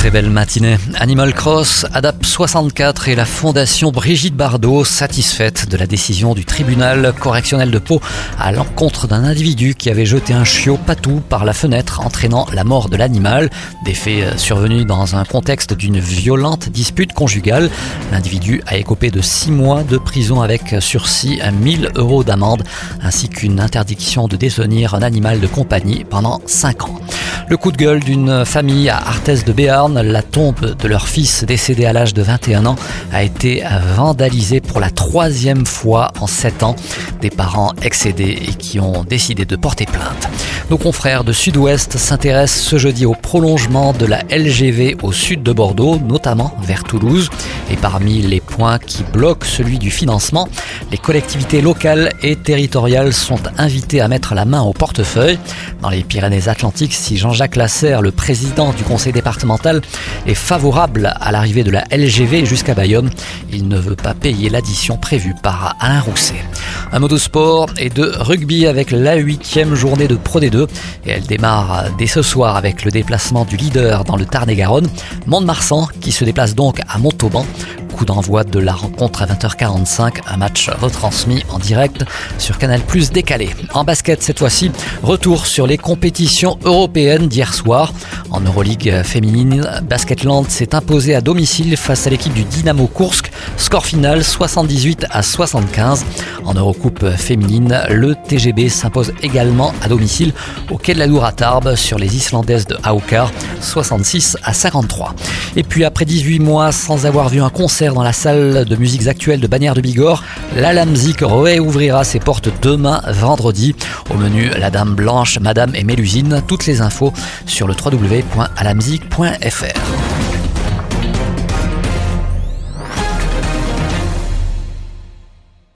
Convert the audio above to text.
Très belle matinée. Animal Cross, ADAP 64 et la Fondation Brigitte Bardot satisfaite de la décision du tribunal correctionnel de Pau à l'encontre d'un individu qui avait jeté un chiot patou par la fenêtre entraînant la mort de l'animal. Des faits survenus dans un contexte d'une violente dispute conjugale. L'individu a écopé de 6 mois de prison avec sursis à 1000 euros d'amende ainsi qu'une interdiction de détenir un animal de compagnie pendant 5 ans. Le coup de gueule d'une famille à Arthès de Béarn, la tombe de leur fils décédé à l'âge de 21 ans a été vandalisée pour la troisième fois en 7 ans. Des parents excédés et qui ont décidé de porter plainte. Nos confrères de Sud-Ouest s'intéressent ce jeudi au prolongement de la LGV au sud de Bordeaux, notamment vers Toulouse. Et parmi les points qui bloquent celui du financement, les collectivités locales et territoriales sont invitées à mettre la main au portefeuille. Dans les Pyrénées-Atlantiques, si Jean-Jacques Lasserre, le président du conseil départemental, est favorable à l'arrivée de la LGV jusqu'à Bayonne, il ne veut pas payer l'addition prévue par Alain Rousset. Un mot de sport et de rugby avec la huitième journée de Pro D2 et elle démarre dès ce soir avec le déplacement du leader dans le Tarn-et-Garonne, Mont-de-Marsan, qui se déplace donc à Montauban coup d'envoi de la rencontre à 20h45, un match retransmis en direct sur Canal Plus décalé. En basket cette fois-ci, retour sur les compétitions européennes d'hier soir. En Euroleague féminine, Basketland s'est imposé à domicile face à l'équipe du Dynamo Kursk. Score final 78 à 75. En Eurocoupe féminine, le TGB s'impose également à domicile au Quai de la Tarbes sur les Islandaises de Haukar 66 à 53. Et puis après 18 mois sans avoir vu un concert dans la salle de musiques actuelles de Bagnères de Bigorre, la Lamzik réouvrira ses portes demain vendredi. Au menu, la Dame Blanche, Madame et Mélusine. Toutes les infos sur le www.alamzik.fr.